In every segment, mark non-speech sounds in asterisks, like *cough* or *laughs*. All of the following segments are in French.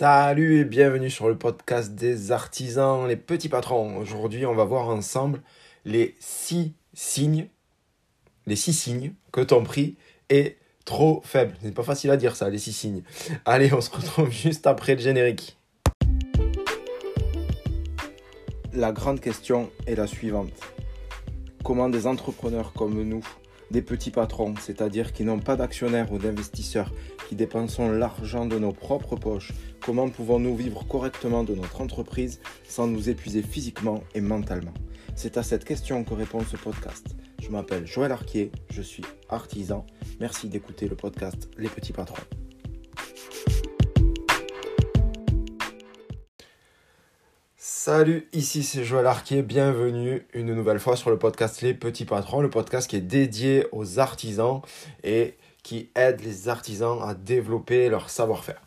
Salut et bienvenue sur le podcast des artisans, les petits patrons. Aujourd'hui, on va voir ensemble les six signes, les six signes que ton prix est trop faible. C'est pas facile à dire ça, les six signes. Allez, on se retrouve juste après le générique. La grande question est la suivante. Comment des entrepreneurs comme nous des petits patrons, c'est-à-dire qui n'ont pas d'actionnaires ou d'investisseurs, qui dépensons l'argent de nos propres poches, comment pouvons-nous vivre correctement de notre entreprise sans nous épuiser physiquement et mentalement? C'est à cette question que répond ce podcast. Je m'appelle Joël Arquier, je suis artisan. Merci d'écouter le podcast Les petits patrons. Salut, ici c'est Joël Arquier, bienvenue une nouvelle fois sur le podcast Les Petits Patrons, le podcast qui est dédié aux artisans et qui aide les artisans à développer leur savoir-faire.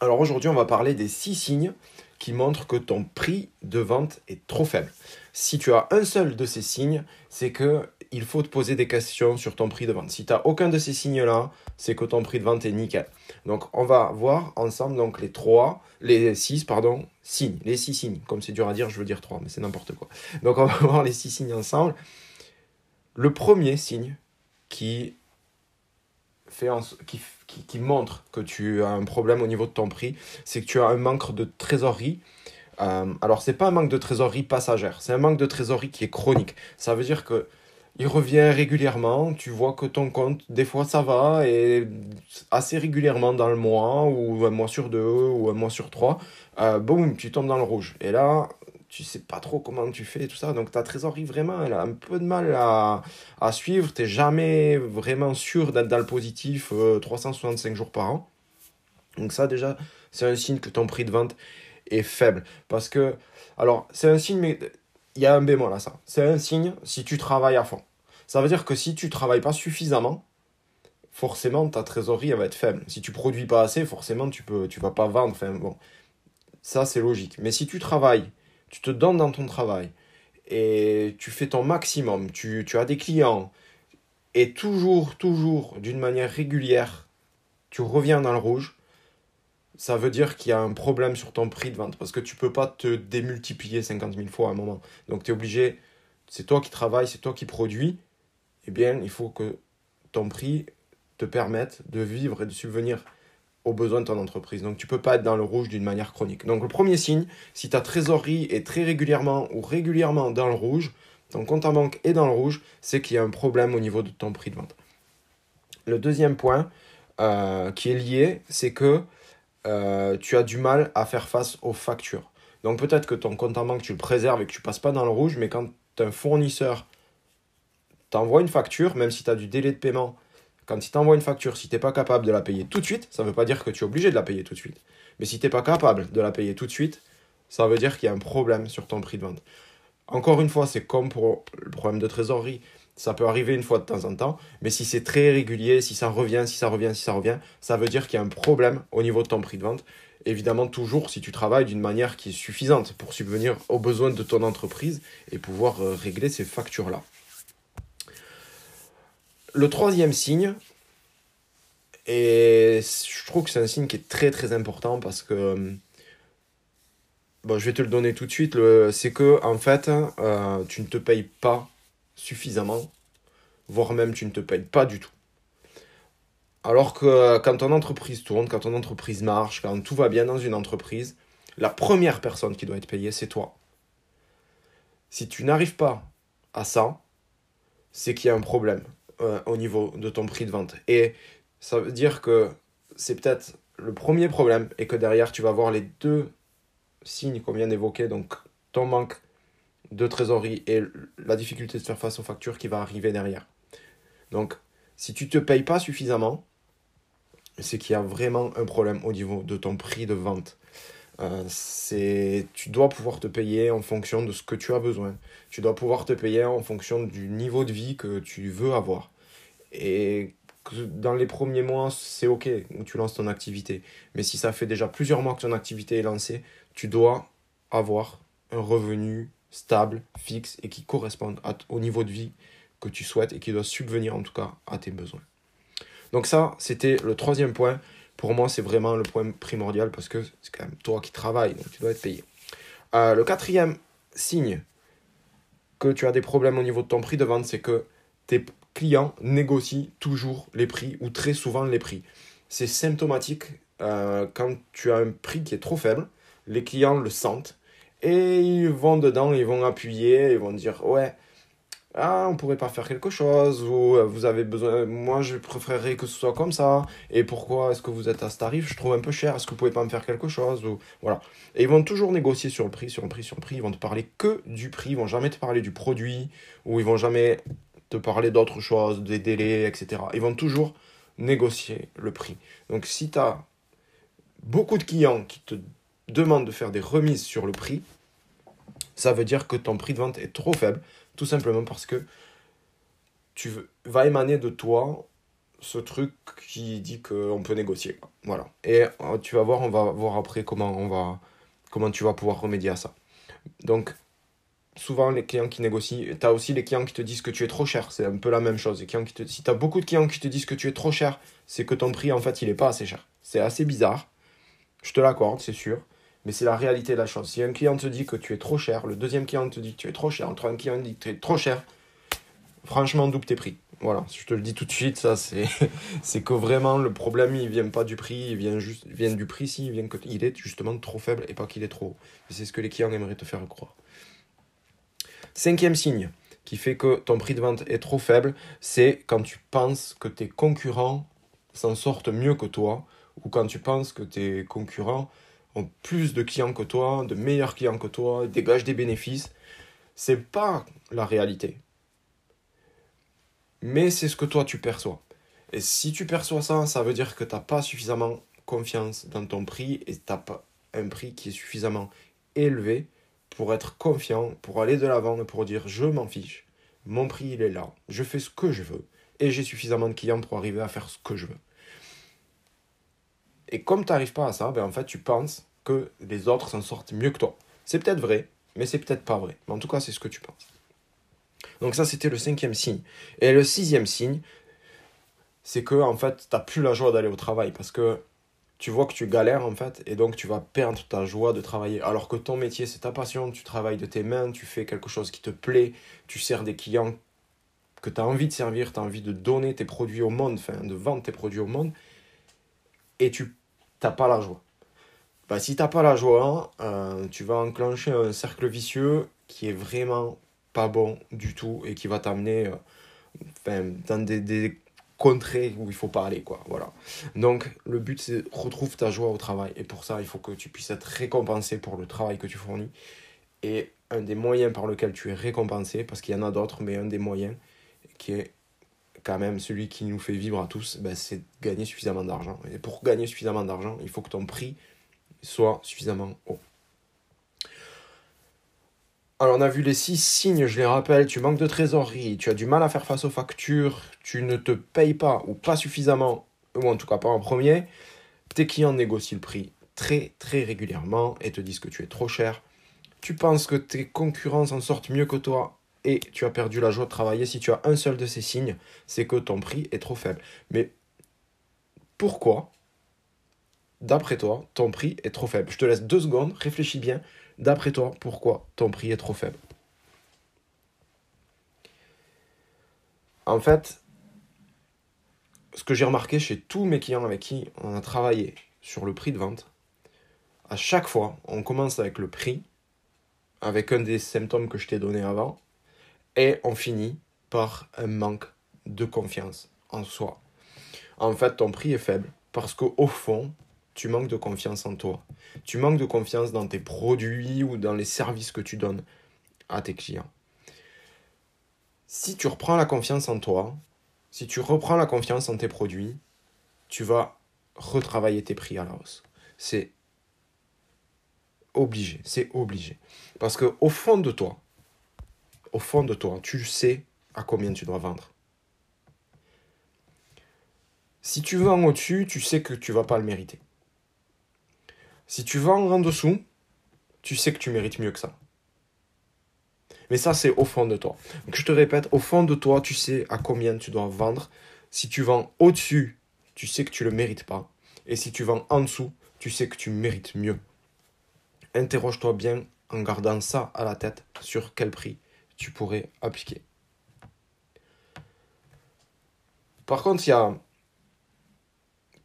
Alors aujourd'hui on va parler des six signes qui montrent que ton prix de vente est trop faible. Si tu as un seul de ces signes, c'est que il faut te poser des questions sur ton prix de vente. Si tu n'as aucun de ces signes-là, c'est que ton prix de vente est nickel. Donc, on va voir ensemble donc les trois, les six, pardon, signes. Comme c'est dur à dire, je veux dire trois, mais c'est n'importe quoi. Donc, on va *laughs* voir les six signes ensemble. Le premier signe qui, fait qui, qui, montre que tu as un problème au niveau de ton prix, c'est que tu as un manque de trésorerie. Euh, alors, c'est pas un manque de trésorerie passagère, c'est un manque de trésorerie qui est chronique. Ça veut dire que il revient régulièrement, tu vois que ton compte, des fois ça va, et assez régulièrement dans le mois, ou un mois sur deux, ou un mois sur trois, euh, boum, tu tombes dans le rouge. Et là, tu sais pas trop comment tu fais, tout ça, donc ta trésorerie vraiment, elle a un peu de mal à, suivre, t'es jamais vraiment sûr d'être dans le positif 365 euh, jours par an. Donc ça déjà, c'est un signe que ton prix de vente est faible. Parce que, alors, c'est un signe, mais il y a un bémol à ça. C'est un signe si tu travailles à fond. Ça veut dire que si tu travailles pas suffisamment, forcément ta trésorerie va être faible. Si tu produis pas assez, forcément tu peux tu vas pas vendre. Enfin bon, ça c'est logique. Mais si tu travailles, tu te donnes dans ton travail et tu fais ton maximum, tu, tu as des clients et toujours toujours d'une manière régulière, tu reviens dans le rouge, ça veut dire qu'il y a un problème sur ton prix de vente parce que tu peux pas te démultiplier 50 000 fois à un moment. Donc tu es obligé, c'est toi qui travailles, c'est toi qui produis, eh bien il faut que ton prix te permette de vivre et de subvenir aux besoins de ton entreprise. Donc tu peux pas être dans le rouge d'une manière chronique. Donc le premier signe, si ta trésorerie est très régulièrement ou régulièrement dans le rouge, ton compte en banque est dans le rouge, c'est qu'il y a un problème au niveau de ton prix de vente. Le deuxième point euh, qui est lié, c'est que euh, tu as du mal à faire face aux factures. Donc peut-être que ton compte en banque, tu le préserves et que tu passes pas dans le rouge, mais quand un fournisseur t'envoie une facture, même si tu du délai de paiement, quand il t'envoie une facture, si tu n'es pas capable de la payer tout de suite, ça ne veut pas dire que tu es obligé de la payer tout de suite. Mais si tu n'es pas capable de la payer tout de suite, ça veut dire qu'il y a un problème sur ton prix de vente. Encore une fois, c'est comme pour le problème de trésorerie. Ça peut arriver une fois de temps en temps, mais si c'est très régulier, si ça revient, si ça revient, si ça revient, ça veut dire qu'il y a un problème au niveau de ton prix de vente. Évidemment, toujours si tu travailles d'une manière qui est suffisante pour subvenir aux besoins de ton entreprise et pouvoir euh, régler ces factures-là. Le troisième signe, et je trouve que c'est un signe qui est très très important parce que bon, je vais te le donner tout de suite, c'est que en fait, euh, tu ne te payes pas suffisamment, voire même tu ne te payes pas du tout. Alors que quand ton entreprise tourne, quand ton entreprise marche, quand tout va bien dans une entreprise, la première personne qui doit être payée, c'est toi. Si tu n'arrives pas à ça, c'est qu'il y a un problème euh, au niveau de ton prix de vente. Et ça veut dire que c'est peut-être le premier problème et que derrière tu vas voir les deux signes qu'on vient d'évoquer, donc ton manque de trésorerie et la difficulté de faire face aux factures qui va arriver derrière. Donc, si tu ne te payes pas suffisamment, c'est qu'il y a vraiment un problème au niveau de ton prix de vente. Euh, c'est tu dois pouvoir te payer en fonction de ce que tu as besoin. Tu dois pouvoir te payer en fonction du niveau de vie que tu veux avoir. Et dans les premiers mois, c'est OK où tu lances ton activité. Mais si ça fait déjà plusieurs mois que ton activité est lancée, tu dois avoir un revenu stable, fixe et qui correspondent au niveau de vie que tu souhaites et qui doit subvenir en tout cas à tes besoins. Donc ça, c'était le troisième point Pour moi, c'est vraiment le point primordial parce que c'est quand même toi qui travailles, donc tu dois être payé. Euh, le quatrième signe que tu as des problèmes au niveau de ton prix de vente, c'est que tes clients négocient toujours les prix ou très souvent les prix. C'est symptomatique euh, quand tu as un prix qui est trop faible, les clients le sentent et ils vont dedans, ils vont appuyer, ils vont dire ouais, ah, on pourrait pas faire quelque chose, ou euh, vous avez besoin, moi je préférerais que ce soit comme ça, et pourquoi est-ce que vous êtes à ce tarif, je trouve un peu cher, est-ce que vous pouvez pas me faire quelque chose, ou voilà. Et ils vont toujours négocier sur le prix, sur le prix, sur le prix, ils vont te parler que du prix, ils vont jamais te parler du produit, ou ils vont jamais parler d'autres choses, des délais, etc. Ils vont toujours négocier le prix. Donc si tu as beaucoup de clients qui te demandent de faire des remises sur le prix, ça veut dire que ton prix de vente est trop faible, tout simplement parce que tu vas émaner de toi ce truc qui dit qu'on peut négocier. Voilà. Et euh, tu vas voir, on va voir après comment, on va, comment tu vas pouvoir remédier à ça. Donc, souvent, les clients qui négocient, tu as aussi les clients qui te disent que tu es trop cher. C'est un peu la même chose. Clients qui te, si tu as beaucoup de clients qui te disent que tu es trop cher, c'est que ton prix, en fait, il n'est pas assez cher. C'est assez bizarre. Je te l'accorde, c'est sûr. Mais c'est la réalité de la chose. Si un client te dit que tu es trop cher, le deuxième client te dit que tu es trop cher, un troisième client te dit que tu es trop cher, franchement, double tes prix. Voilà, je te le dis tout de suite, ça, *laughs* c'est, que vraiment, le problème, il vient pas du prix, il vient, juste, du prix, si, il vient qu'il est justement trop faible et pas qu'il est trop haut. C'est ce que les clients aimeraient te faire croire. Cinquième signe qui fait que ton prix de vente est trop faible, c'est quand tu penses que tes concurrents s'en sortent mieux que toi, ou quand tu penses que tes concurrents ont plus de clients que toi, de meilleurs clients que toi, dégagent des bénéfices. C'est pas la réalité. Mais c'est ce que toi tu perçois. Et si tu perçois ça, ça veut dire que tu n'as pas suffisamment confiance dans ton prix et tu n'as pas un prix qui est suffisamment élevé pour être confiant, pour aller de l'avant et pour dire je m'en fiche. Mon prix il est là, je fais ce que je veux et j'ai suffisamment de clients pour arriver à faire ce que je veux. Et comme tu n'arrives pas à ça, ben en fait, tu penses que les autres s'en sortent mieux que toi. C'est peut-être vrai, mais c'est peut-être pas vrai. Mais en tout cas, c'est ce que tu penses. Donc ça, c'était le cinquième signe. Et le sixième signe, c'est que en fait, tu n'as plus la joie d'aller au travail parce que tu vois que tu galères en fait et donc tu vas perdre ta joie de travailler. Alors que ton métier, c'est ta passion, tu travailles de tes mains, tu fais quelque chose qui te plaît, tu sers des clients que tu as envie de servir, tu as envie de donner tes produits au monde, enfin de vendre tes produits au monde et tu n'as pas la joie. Bah, si n'as pas la joie, euh, tu vas enclencher un cercle vicieux qui est vraiment pas bon du tout et qui va t'amener euh, dans des, contrées où il faut pas aller. Quoi, voilà. Donc le but c'est retrouve ta joie au travail et pour ça il faut que tu puisses être récompensé pour le travail que tu fournis. Et un des moyens par lequel tu es récompensé, parce qu'il y en a d'autres, mais un des moyens qui est quand même celui qui nous fait vivre à tous, ben, c'est gagner suffisamment d'argent. Et pour gagner suffisamment d'argent, il faut que ton prix soit suffisamment haut. Alors on a vu les six signes, je les rappelle, tu manques de trésorerie, tu as du mal à faire face aux factures, tu ne te payes pas ou pas suffisamment, ou en tout cas pas en premier, tes clients négocient le prix très très régulièrement et te disent que tu es trop cher, tu penses que tes concurrents en sortent mieux que toi et tu as perdu la joie de travailler, si tu as un seul de ces signes, c'est que ton prix est trop faible. Mais pourquoi, d'après toi, ton prix est trop faible? Je te laisse deux secondes, réfléchis bien. D'après toi, pourquoi ton prix est trop faible? En fait, ce que j'ai remarqué chez tous mes clients avec qui on a travaillé sur le prix de vente, à chaque fois, on commence avec le prix, avec un des symptômes que je t'ai donné avant, et on finit par un manque de confiance en soi. En fait, ton prix est faible parce qu'au fond, tu manques de confiance en toi. Tu manques de confiance dans tes produits ou dans les services que tu donnes à tes clients. Si tu reprends la confiance en toi, si tu reprends la confiance en tes produits, tu vas retravailler tes prix à la hausse. C'est obligé, c'est obligé. Parce que au fond de toi, au fond de toi, tu sais à combien tu dois vendre. Si tu vends au-dessus, tu sais que tu vas pas le mériter. Si tu vends en dessous, tu sais que tu mérites mieux que ça. Mais ça, c'est au fond de toi. Donc, je te répète, au fond de toi, tu sais à combien tu dois vendre. Si tu vends au-dessus, tu sais que tu ne le mérites pas. Et si tu vends en dessous, tu sais que tu mérites mieux. Interroge-toi bien en gardant ça à la tête sur quel prix tu pourrais appliquer. Par contre, il y a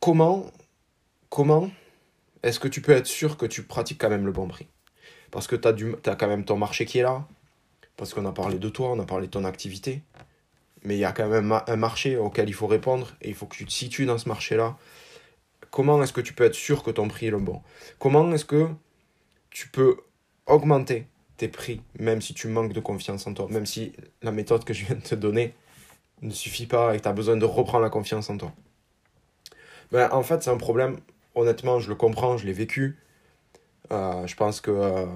comment, comment est-ce que tu peux être sûr que tu pratiques quand même le bon prix? Parce que tu as, quand même ton marché qui est là, parce qu'on a parlé de toi, on a parlé de ton activité, mais il y a quand même un marché auquel il faut répondre et il faut que tu te situes dans ce marché-là. Comment est-ce que tu peux être sûr que ton prix est le bon? Comment est-ce que tu peux augmenter tes prix, même si tu manques de confiance en toi, même si la méthode que je viens de te donner ne suffit pas et que tu as besoin de reprendre la confiance en toi. Ben, en fait, c'est un problème, honnêtement, je le comprends, je l'ai vécu. Euh, je pense que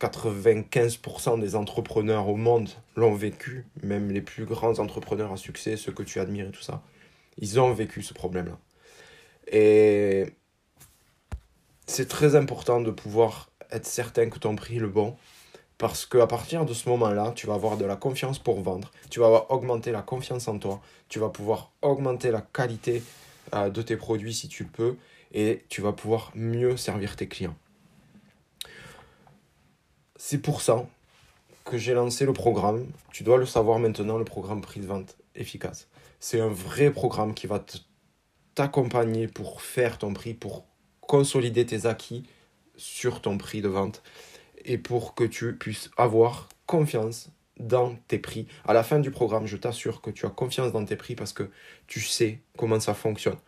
95% euh, des entrepreneurs au monde l'ont vécu, même les plus grands entrepreneurs à succès, ceux que tu admires et tout ça, ils ont vécu ce problème-là. Et c'est très important de pouvoir être certain que ton prix est le bon, parce qu'à partir de ce moment-là, tu vas avoir de la confiance pour vendre, tu vas augmenter la confiance en toi, tu vas pouvoir augmenter la qualité euh, de tes produits si tu le peux, et tu vas pouvoir mieux servir tes clients. C'est pour ça que j'ai lancé le programme, tu dois le savoir maintenant, le programme prix de vente efficace. C'est un vrai programme qui va t'accompagner pour faire ton prix, pour consolider tes acquis sur ton prix de vente et pour que tu puisses avoir confiance dans tes prix. À la fin du programme, je t'assure que tu as confiance dans tes prix parce que tu sais comment ça fonctionne.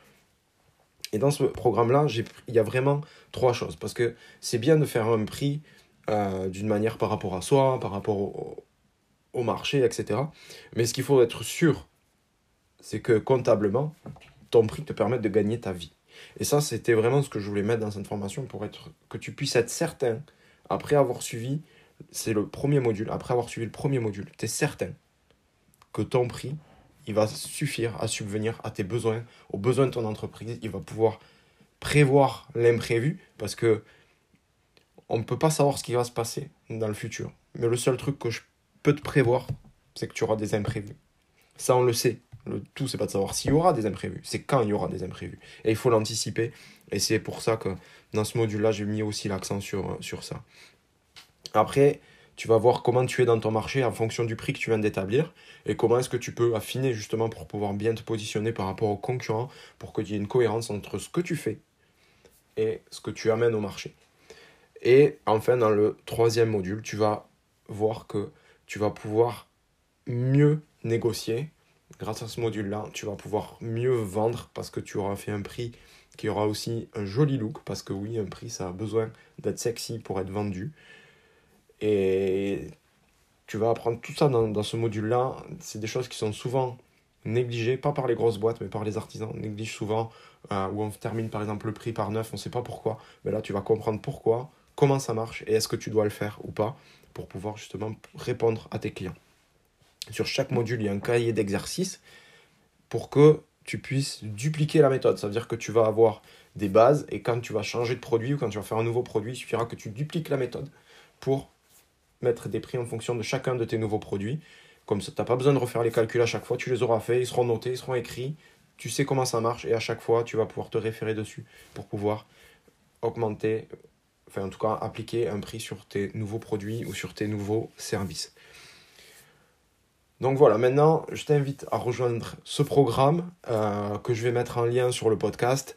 Et dans ce programme-là, il y a vraiment trois choses. Parce que c'est bien de faire un prix euh, d'une manière par rapport à soi, par rapport au, marché, etc. Mais ce qu'il faut être sûr, c'est que comptablement, ton prix te permette de gagner ta vie. Et ça, c'était vraiment ce que je voulais mettre dans cette formation pour être, que tu puisses être certain après avoir suivi, c'est le premier module, après avoir suivi le premier module, tu es certain que ton prix, il va suffire à subvenir à tes besoins, aux besoins de ton entreprise, il va pouvoir prévoir l'imprévu parce que on ne peut pas savoir ce qui va se passer dans le futur. Mais le seul truc que je peux te prévoir, c'est que tu auras des imprévus. Ça, on le sait. Le tout, c'est pas de savoir s'il y aura des imprévus, c'est quand il y aura des imprévus. Et il faut l'anticiper. Et c'est pour ça que dans ce module-là, j'ai mis aussi l'accent sur, sur ça. Après, tu vas voir comment tu es dans ton marché en fonction du prix que tu viens d'établir et comment est-ce que tu peux affiner justement pour pouvoir bien te positionner par rapport aux concurrents pour qu'il y ait une cohérence entre ce que tu fais et ce que tu amènes au marché. Et enfin, dans le troisième module, tu vas voir que tu vas pouvoir mieux négocier. Grâce à ce module-là, tu vas pouvoir mieux vendre parce que tu auras fait un prix qui aura aussi un joli look, parce que oui, un prix, ça a besoin d'être sexy pour être vendu. Et tu vas apprendre tout ça dans, ce module-là. C'est des choses qui sont souvent négligées, pas par les grosses boîtes, mais par les artisans. On néglige souvent, euh, où on termine par exemple le prix par neuf, on ne sait pas pourquoi. Mais là, tu vas comprendre pourquoi, comment ça marche, et est-ce que tu dois le faire ou pas, pour pouvoir justement répondre à tes clients. Sur chaque module, il y a un cahier d'exercice pour que tu puisses dupliquer la méthode. Ça veut dire que tu vas avoir des bases et quand tu vas changer de produit ou quand tu vas faire un nouveau produit, il suffira que tu dupliques la méthode pour mettre des prix en fonction de chacun de tes nouveaux produits. Comme ça, tu n'as pas besoin de refaire les calculs à chaque fois, tu les auras faits, ils seront notés, ils seront écrits, tu sais comment ça marche et à chaque fois, tu vas pouvoir te référer dessus pour pouvoir augmenter, enfin en tout cas appliquer un prix sur tes nouveaux produits ou sur tes nouveaux services. Donc voilà, maintenant, je t'invite à rejoindre ce programme euh, que je vais mettre en lien sur le podcast.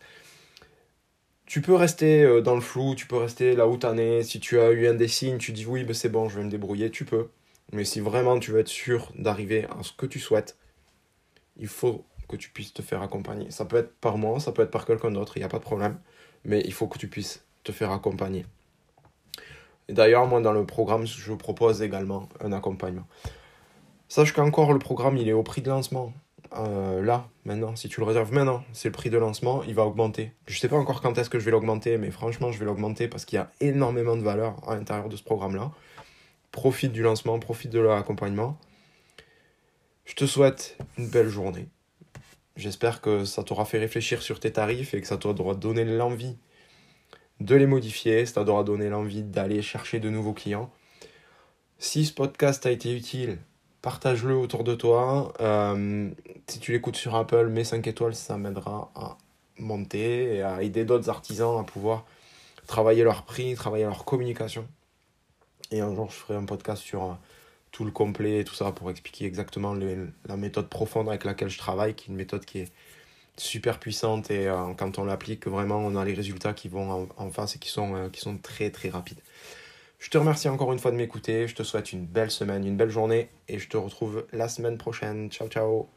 Tu peux rester euh, dans le flou, tu peux rester là où tu en es. Si tu as eu un des signes, tu dis oui, ben c'est bon, je vais me débrouiller, tu peux. Mais si vraiment tu veux être sûr d'arriver à ce que tu souhaites, il faut que tu puisses te faire accompagner. Ça peut être par moi, ça peut être par quelqu'un d'autre, il n'y a pas de problème. Mais il faut que tu puisses te faire accompagner. D'ailleurs, moi, dans le programme, je propose également un accompagnement. Sache qu'encore le programme il est au prix de lancement. Euh, là, maintenant, si tu le réserves maintenant, c'est le prix de lancement, il va augmenter. Je ne sais pas encore quand est-ce que je vais l'augmenter, mais franchement, je vais l'augmenter parce qu'il y a énormément de valeur à l'intérieur de ce programme-là. Profite du lancement, profite de l'accompagnement. Je te souhaite une belle journée. J'espère que ça t'aura fait réfléchir sur tes tarifs et que ça t'aura donné l'envie de les modifier, ça t'aura donné l'envie d'aller chercher de nouveaux clients. Si ce podcast a été utile, partage-le autour de toi. Euh, si tu l'écoutes sur Apple, mets 5 étoiles, ça m'aidera à monter et à aider d'autres artisans à pouvoir travailler leur prix, travailler leur communication. Et un jour, je ferai un podcast sur euh, tout le complet et tout ça pour expliquer exactement la méthode profonde avec laquelle je travaille, qui est une méthode qui est super puissante et euh, quand on l'applique, vraiment, on a les résultats qui vont en, face et qui sont, qui sont très très rapides. Je te remercie encore une fois de m'écouter, je te souhaite une belle semaine, une belle journée et je te retrouve la semaine prochaine. Ciao ciao